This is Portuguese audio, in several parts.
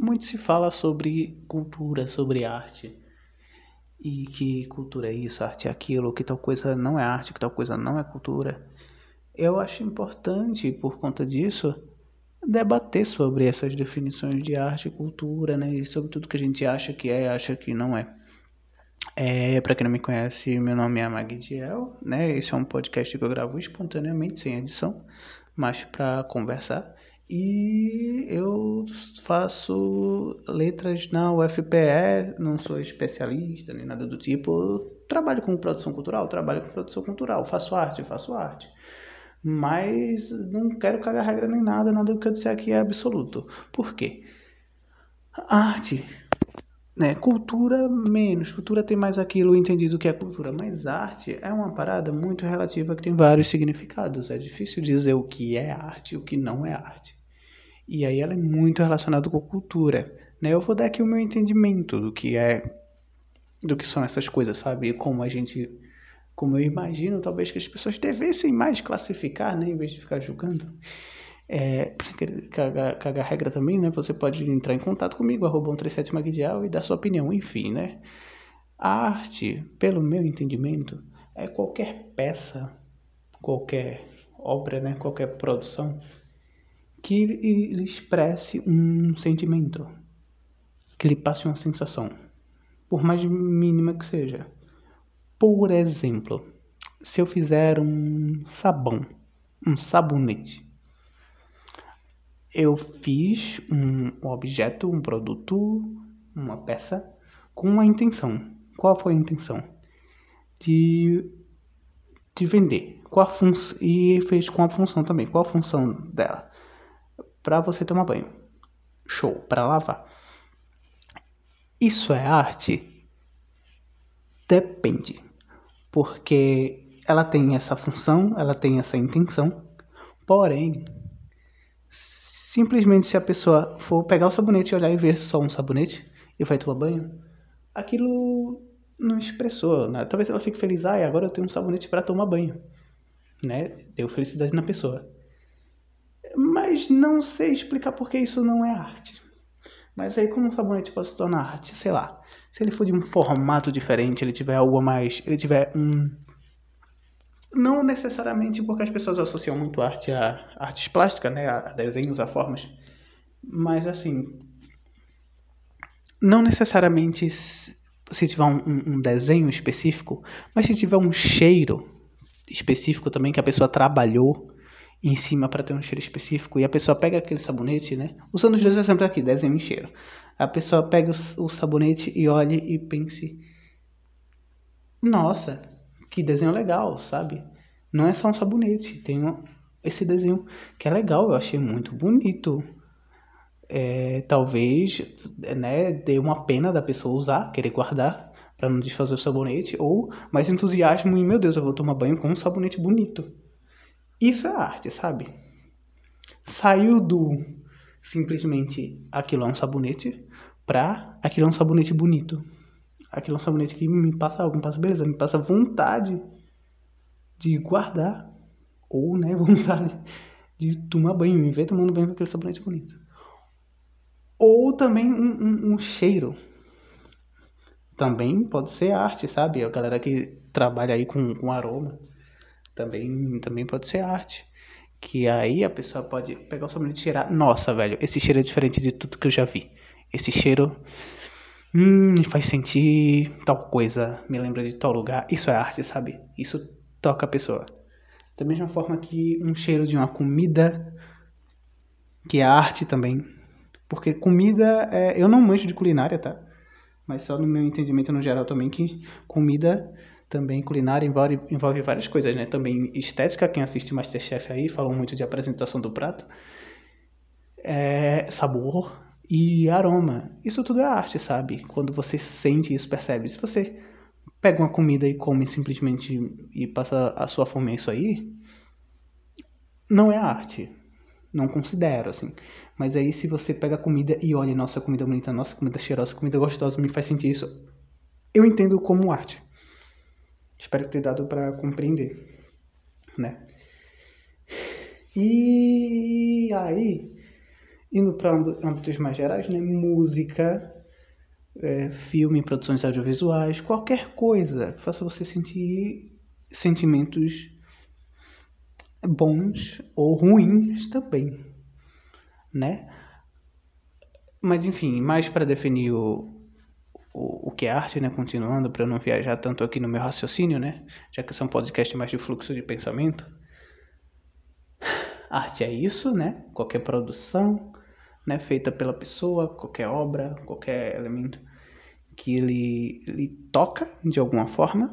muito se fala sobre cultura, sobre arte. E que cultura é isso, arte é aquilo, que tal coisa não é arte, que tal coisa não é cultura. Eu acho importante, por conta disso, debater sobre essas definições de arte e cultura, né? E sobre tudo que a gente acha que é e acha que não é. É, para quem não me conhece, meu nome é Magdiel, né? Esse é um podcast que eu gravo espontaneamente, sem edição, mas para conversar. E eu faço letras na UFPE, não sou especialista nem nada do tipo. Trabalho com produção cultural, trabalho com produção cultural, faço arte, faço arte. Mas não quero cagar regra nem nada, nada do que eu disser aqui é absoluto. Por quê? arte, né? Cultura menos, cultura tem mais aquilo entendido que é cultura, mas arte é uma parada muito relativa que tem vários significados. É difícil dizer o que é arte e o que não é arte. E aí ela é muito relacionada com cultura, né? Eu vou dar aqui o meu entendimento do que é do que são essas coisas, sabe? Como a gente como eu imagino, talvez que as pessoas devessem mais classificar, né, em vez de ficar julgando. É, regra também, né? Você pode entrar em contato comigo, arroba 137 Magdial e dar sua opinião, enfim, né? A arte, pelo meu entendimento, é qualquer peça, qualquer obra, né? Qualquer produção que lhe expresse um sentimento, que lhe passe uma sensação, por mais mínima que seja. Por exemplo, se eu fizer um sabão, um sabonete, eu fiz um objeto, um produto, uma peça com uma intenção. Qual foi a intenção? De, de vender. Qual a e fez com a função também. Qual a função dela? Para você tomar banho. Show, para lavar. Isso é arte? Depende. Porque ela tem essa função, ela tem essa intenção. Porém, simplesmente se a pessoa for pegar o sabonete e olhar e ver só um sabonete e vai tomar banho, aquilo não expressou, né? Talvez ela fique feliz, ah, agora eu tenho um sabonete para tomar banho, né? Deu felicidade na pessoa mas não sei explicar porque isso não é arte. Mas aí como o sabonete pode se tornar arte? Sei lá. Se ele for de um formato diferente, ele tiver algo a mais, ele tiver um não necessariamente porque as pessoas associam muito arte a artes plásticas, né, a desenhos, a formas, mas assim, não necessariamente se tiver um, um desenho específico, mas se tiver um cheiro específico também que a pessoa trabalhou em cima para ter um cheiro específico e a pessoa pega aquele sabonete, né? Os dois exemplos aqui, desenho e cheiro. A pessoa pega o, o sabonete e olha e pense: Nossa, que desenho legal, sabe? Não é só um sabonete, tem um, esse desenho que é legal, eu achei muito bonito. É, talvez, né, dê uma pena da pessoa usar, querer guardar para não desfazer o sabonete, ou mais entusiasmo em meu Deus, eu vou tomar banho com um sabonete bonito. Isso é arte, sabe? Saiu do simplesmente aquilo é um sabonete pra aquilo é um sabonete bonito. Aquilo é um sabonete que me passa algo, me passa beleza, me passa vontade de guardar. Ou, né, vontade de tomar banho, me ver tomando banho com aquele sabonete bonito. Ou também um, um, um cheiro. Também pode ser arte, sabe? A galera que trabalha aí com, com aroma também, também pode ser arte. Que aí a pessoa pode pegar o sabonete e cheirar. Nossa, velho, esse cheiro é diferente de tudo que eu já vi. Esse cheiro hum, faz sentir tal coisa, me lembra de tal lugar. Isso é arte, sabe? Isso toca a pessoa. Da mesma forma que um cheiro de uma comida, que é arte também. Porque comida, é... eu não manjo de culinária, tá? Mas só no meu entendimento no geral também que comida também culinária envolve, envolve várias coisas, né? Também estética, quem assiste Masterchef aí, falam muito de apresentação do prato. É, sabor e aroma. Isso tudo é arte, sabe? Quando você sente isso, percebe. Se você pega uma comida e come simplesmente e passa a sua fome, isso aí, não é arte. Não considero, assim. Mas aí se você pega a comida e olha, nossa, comida bonita, nossa, comida cheirosa, comida gostosa, me faz sentir isso, eu entendo como arte. Espero ter dado para compreender, né? E aí Indo para âmbitos mais gerais, né? Música, é, filme, produções audiovisuais, qualquer coisa que faça você sentir sentimentos bons ou ruins também, né? Mas enfim, mais para definir o, o, o que é arte, né? Continuando, para não viajar tanto aqui no meu raciocínio, né? Já que esse é um podcast mais de fluxo de pensamento. Arte é isso, né? Qualquer produção, né? Feita pela pessoa, qualquer obra, qualquer elemento que ele, ele toca de alguma forma.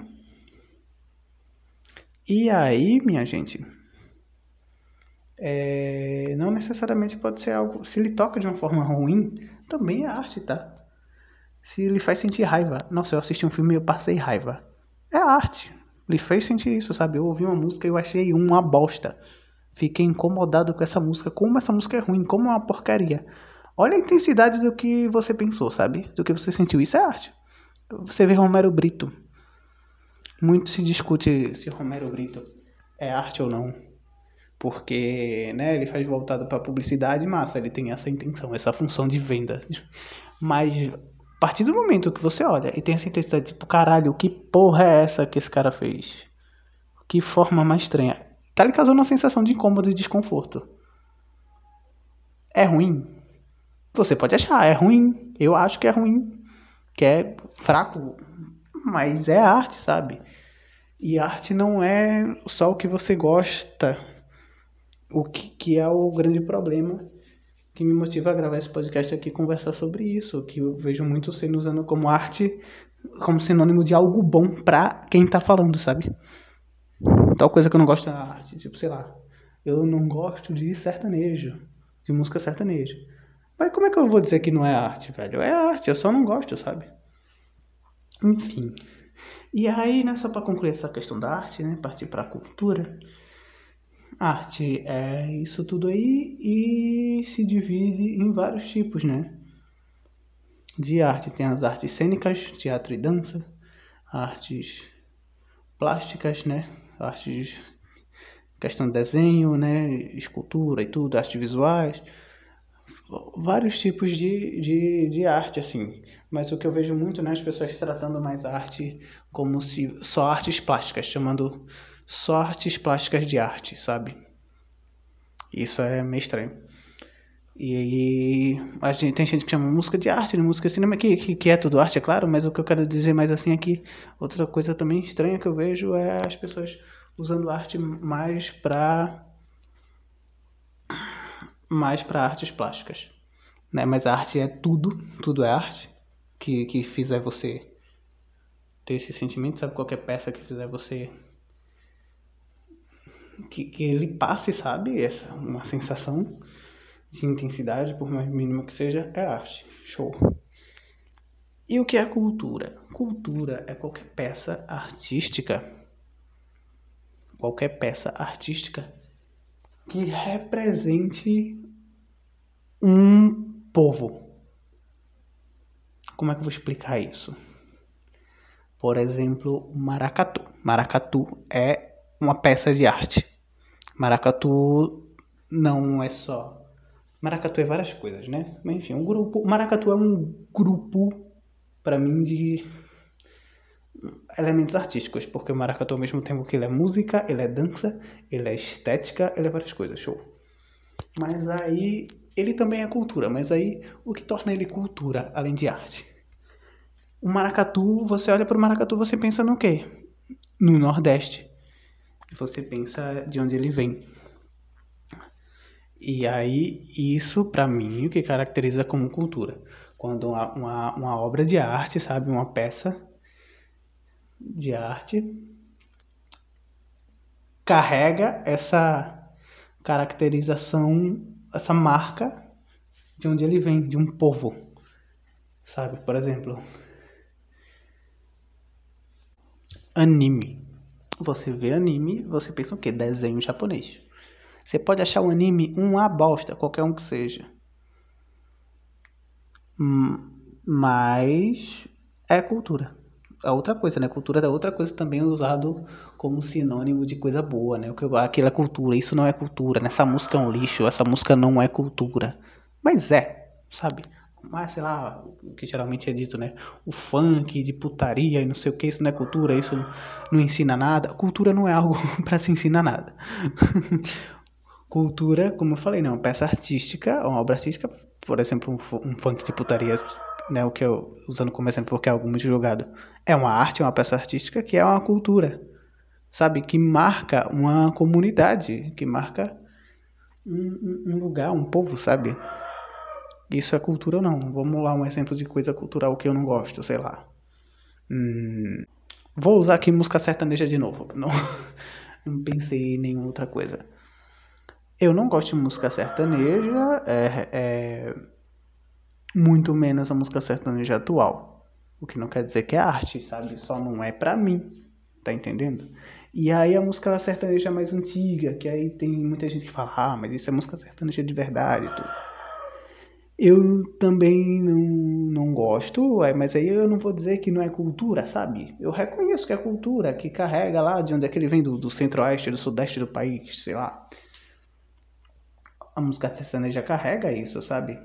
E aí, minha gente, é, não necessariamente pode ser algo. Se ele toca de uma forma ruim, também é arte, tá? Se ele faz sentir raiva. Nossa, eu assisti um filme e eu passei raiva. É arte. Ele fez sentir isso, sabe? Eu ouvi uma música e eu achei uma bosta. Fiquei incomodado com essa música. Como essa música é ruim, como é uma porcaria. Olha a intensidade do que você pensou, sabe? Do que você sentiu. Isso é arte. Você vê Romero Brito. Muito se discute se Romero Brito é arte ou não porque né, ele faz voltado para publicidade, massa, ele tem essa intenção, essa função de venda. Mas a partir do momento que você olha e tem essa intensidade, tipo, caralho, que porra é essa que esse cara fez? Que forma mais estranha. Tá lhe causando uma sensação de incômodo e desconforto. É ruim? Você pode achar, é ruim. Eu acho que é ruim. Que é fraco. Mas é arte, sabe? E arte não é só o que você gosta o que, que é o grande problema que me motiva a gravar esse podcast aqui conversar sobre isso, que eu vejo muito sendo usando como arte como sinônimo de algo bom pra quem tá falando, sabe? Tal coisa que eu não gosto da arte, tipo, sei lá, eu não gosto de sertanejo, de música sertaneja. Mas como é que eu vou dizer que não é arte, velho? É arte, eu só não gosto, sabe? Enfim. E aí, né, só pra concluir essa questão da arte, né, partir pra cultura, Arte é isso tudo aí e se divide em vários tipos, né? De arte tem as artes cênicas, teatro e dança, artes plásticas, né? Artes questão de desenho, né? Escultura e tudo, artes visuais, vários tipos de, de, de arte, assim. Mas o que eu vejo muito, né? As pessoas tratando mais arte como se só artes plásticas, chamando só artes plásticas de arte, sabe? Isso é meio estranho. E aí, a gente, tem gente que chama música de arte, né? música de cinema, que, que, que, é tudo arte, é claro, mas o que eu quero dizer mais assim é que outra coisa também estranha que eu vejo é as pessoas usando arte mais pra. mais pra artes plásticas. Né? Mas a arte é tudo, tudo é arte, que, que fizer você ter esse sentimento, sabe? Qualquer peça que fizer você que, que ele passe, sabe? Essa, uma sensação de intensidade, por mais mínima que seja, é arte. Show. E o que é cultura? Cultura é qualquer peça artística, qualquer peça artística que represente um povo. Como é que eu vou explicar isso? Por exemplo, maracatu. Maracatu é uma peça de arte. Maracatu não é só. Maracatu é várias coisas, né? Mas enfim, um grupo. Maracatu é um grupo, para mim, de elementos artísticos, porque o maracatu, ao mesmo tempo que ele é música, ele é dança, ele é estética, ele é várias coisas, show. Mas aí, ele também é cultura, mas aí, o que torna ele cultura, além de arte? O maracatu, você olha para o maracatu, você pensa no quê? No Nordeste você pensa de onde ele vem. E aí, isso para mim, o que caracteriza como cultura. Quando uma, uma, uma obra de arte, sabe, uma peça de arte carrega essa caracterização, essa marca de onde ele vem, de um povo. Sabe, por exemplo, anime. Você vê anime, você pensa o quê? Desenho japonês. Você pode achar o anime uma bosta, qualquer um que seja. Hum, mas é cultura. É outra coisa, né? Cultura é outra coisa também usado como sinônimo de coisa boa, né? Aquilo é cultura, isso não é cultura. Essa música é um lixo, essa música não é cultura. Mas é, sabe? Mas, sei lá, o que geralmente é dito, né? O funk de putaria e não sei o que, isso não é cultura, isso não ensina nada. Cultura não é algo para se ensinar nada. cultura, como eu falei, né? Uma peça artística, uma obra artística, por exemplo, um, um funk de putaria, né? O que eu, usando como exemplo porque é algo muito julgado. É uma arte, uma peça artística que é uma cultura, sabe? Que marca uma comunidade, que marca um, um lugar, um povo, sabe? Isso é cultura ou não? Vamos lá um exemplo de coisa cultural que eu não gosto, sei lá. Hum, vou usar aqui música sertaneja de novo. Não, não pensei em nenhuma outra coisa. Eu não gosto de música sertaneja, é, é muito menos a música sertaneja atual. O que não quer dizer que é arte, sabe? Só não é pra mim, tá entendendo? E aí a música sertaneja mais antiga, que aí tem muita gente que fala, ah, mas isso é música sertaneja de verdade e tudo. Eu também não, não gosto, mas aí eu não vou dizer que não é cultura, sabe? Eu reconheço que é cultura, que carrega lá de onde é que ele vem, do, do centro-oeste, do sudeste do país, sei lá. A música sertaneja carrega isso, sabe?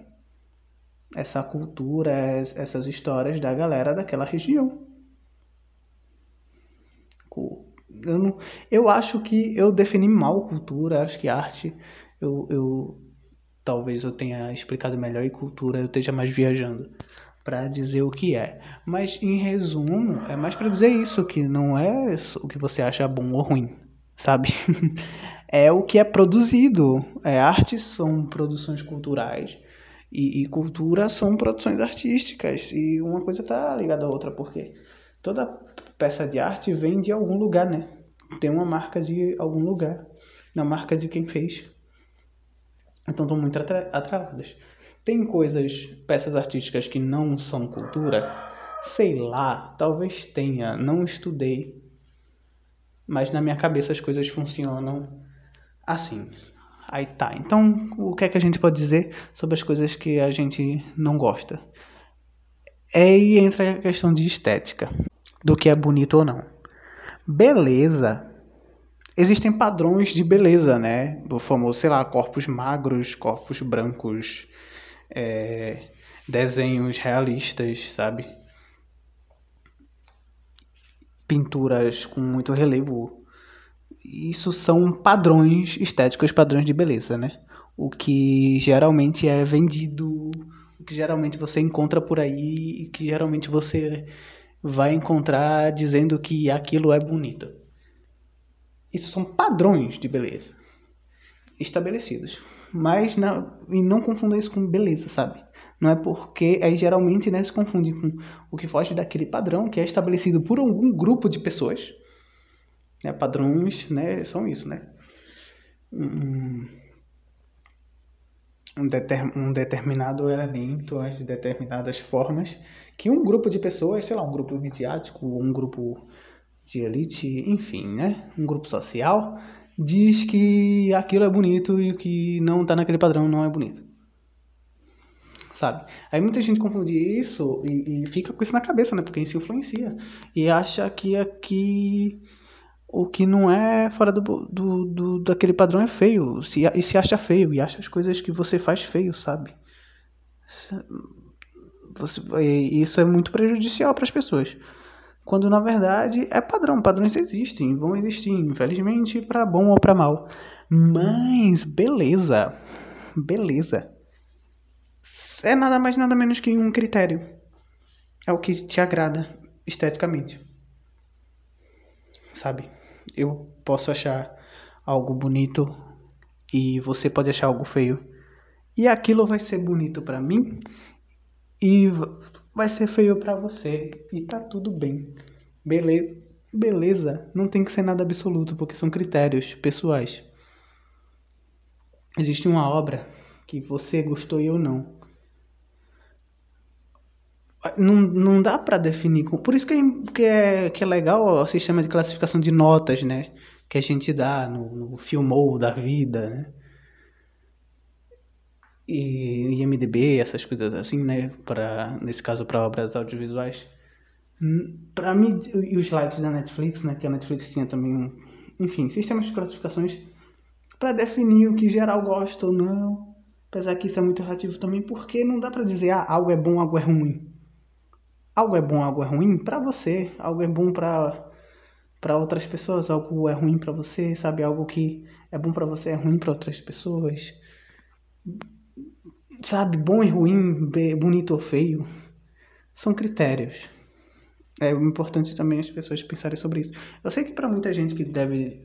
Essa cultura, essas histórias da galera daquela região. Eu, não, eu acho que eu defini mal cultura, acho que arte eu, eu talvez eu tenha explicado melhor e cultura eu esteja mais viajando para dizer o que é. Mas em resumo, é mais para dizer isso que não é o que você acha bom ou ruim, sabe? é o que é produzido. É artes são produções culturais e, e cultura são produções artísticas e uma coisa tá ligada à outra porque toda peça de arte vem de algum lugar, né? Tem uma marca de algum lugar, na marca de quem fez. Então estão muito atreladas. Tem coisas, peças artísticas que não são cultura? Sei lá, talvez tenha, não estudei. Mas na minha cabeça as coisas funcionam assim. Aí tá. Então, o que é que a gente pode dizer sobre as coisas que a gente não gosta? É aí entra a questão de estética, do que é bonito ou não. Beleza existem padrões de beleza, né? O famoso, sei lá, corpos magros, corpos brancos, é, desenhos realistas, sabe? Pinturas com muito relevo. Isso são padrões estéticos, padrões de beleza, né? O que geralmente é vendido, o que geralmente você encontra por aí e que geralmente você vai encontrar dizendo que aquilo é bonito. Isso são padrões de beleza estabelecidos. Mas não, e não confunda isso com beleza, sabe? Não é porque aí geralmente né, se confunde com o que foge daquele padrão que é estabelecido por algum grupo de pessoas. Né? Padrões, né, são isso, né? Um, deter, um determinado elemento, as determinadas formas que um grupo de pessoas, sei lá, um grupo midiático, um grupo de elite, enfim, né? Um grupo social diz que aquilo é bonito e o que não tá naquele padrão não é bonito. Sabe? Aí muita gente confunde isso e, e fica com isso na cabeça, né? Porque isso influencia. E acha que aqui o que não é fora do, do, do, daquele padrão é feio. Se, e se acha feio. E acha as coisas que você faz feio, sabe? Você, isso é muito prejudicial para as pessoas. Quando na verdade é padrão, padrões existem, vão existir, infelizmente, para bom ou para mal. Mas beleza, beleza. É nada mais nada menos que um critério. É o que te agrada esteticamente. Sabe? Eu posso achar algo bonito e você pode achar algo feio. E aquilo vai ser bonito para mim e vai ser feio para você e tá tudo bem. Beleza? Beleza, não tem que ser nada absoluto, porque são critérios pessoais. Existe uma obra que você gostou e eu não. Não, não dá para definir. Por isso que é, que, é, que é legal o sistema de classificação de notas, né? Que a gente dá no, no Filmou da vida, né? E IMDB, essas coisas assim, né? Para nesse caso para obras audiovisuais. Hum, para mim e os likes da Netflix, né? Que a Netflix tinha também um, enfim, sistemas de classificações para definir o que geral gosta ou não. Apesar que isso é muito relativo também, porque não dá para dizer ah, algo é bom, algo é ruim. Algo é bom, algo é ruim para você, algo é bom para para outras pessoas, algo é ruim para você, sabe? Algo que é bom para você é ruim para outras pessoas. Sabe, bom e ruim, bonito ou feio, são critérios. É importante também as pessoas pensarem sobre isso. Eu sei que para muita gente que deve,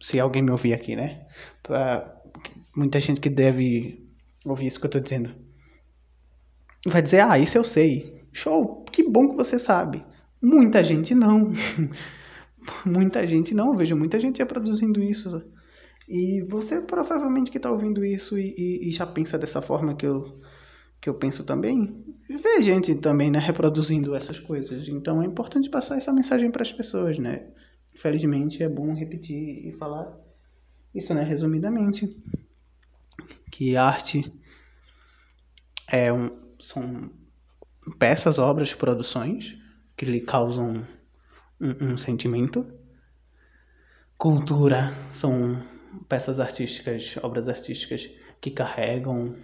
se alguém me ouvir aqui, né? Para muita gente que deve ouvir isso que eu tô dizendo, vai dizer: "Ah, isso eu sei". Show, que bom que você sabe. Muita gente não. muita gente não, eu vejo muita gente já produzindo isso. E você provavelmente que está ouvindo isso e, e, e, já pensa dessa forma que eu, que eu penso também, vê gente também né, reproduzindo essas coisas. Então é importante passar essa mensagem para as pessoas, né? Infelizmente é bom repetir e falar isso, né? Resumidamente, que arte é um, são peças, obras, produções que lhe causam um, um sentimento. Cultura são peças artísticas, obras artísticas que carregam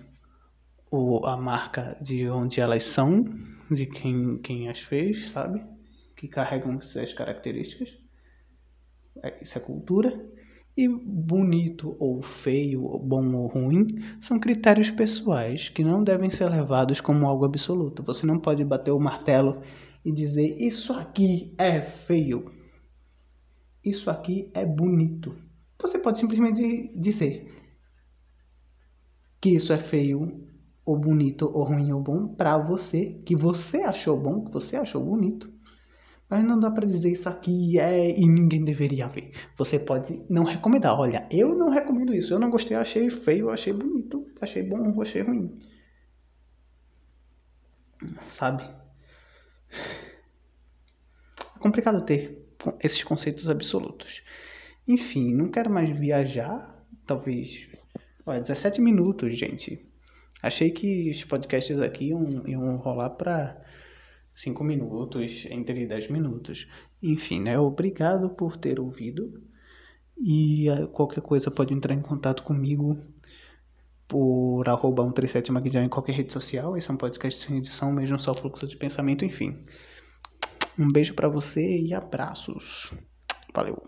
o, a marca de onde elas são, de quem, quem as fez, sabe? Que carregam suas características. É, isso é cultura. E bonito ou feio, bom ou ruim, são critérios pessoais que não devem ser levados como algo absoluto. Você não pode bater o martelo e dizer isso aqui é feio, isso aqui é bonito. Você pode simplesmente dizer que isso é feio, ou bonito, ou ruim ou bom para você, que você achou bom, que você achou bonito. Mas não dá para dizer isso aqui é e ninguém deveria ver. Você pode não recomendar. Olha, eu não recomendo isso. Eu não gostei, achei feio, achei bonito, achei bom, achei ruim. Sabe? É complicado ter esses conceitos absolutos. Enfim, não quero mais viajar. Talvez. Olha, 17 minutos, gente. Achei que os podcasts aqui iam, iam rolar para 5 minutos, entre 10 minutos. Enfim, né? Obrigado por ter ouvido. E uh, qualquer coisa pode entrar em contato comigo por arroba 137 Maguidião em qualquer rede social. Esse é um podcast sem edição, mesmo só fluxo de pensamento, enfim. Um beijo para você e abraços. Valeu.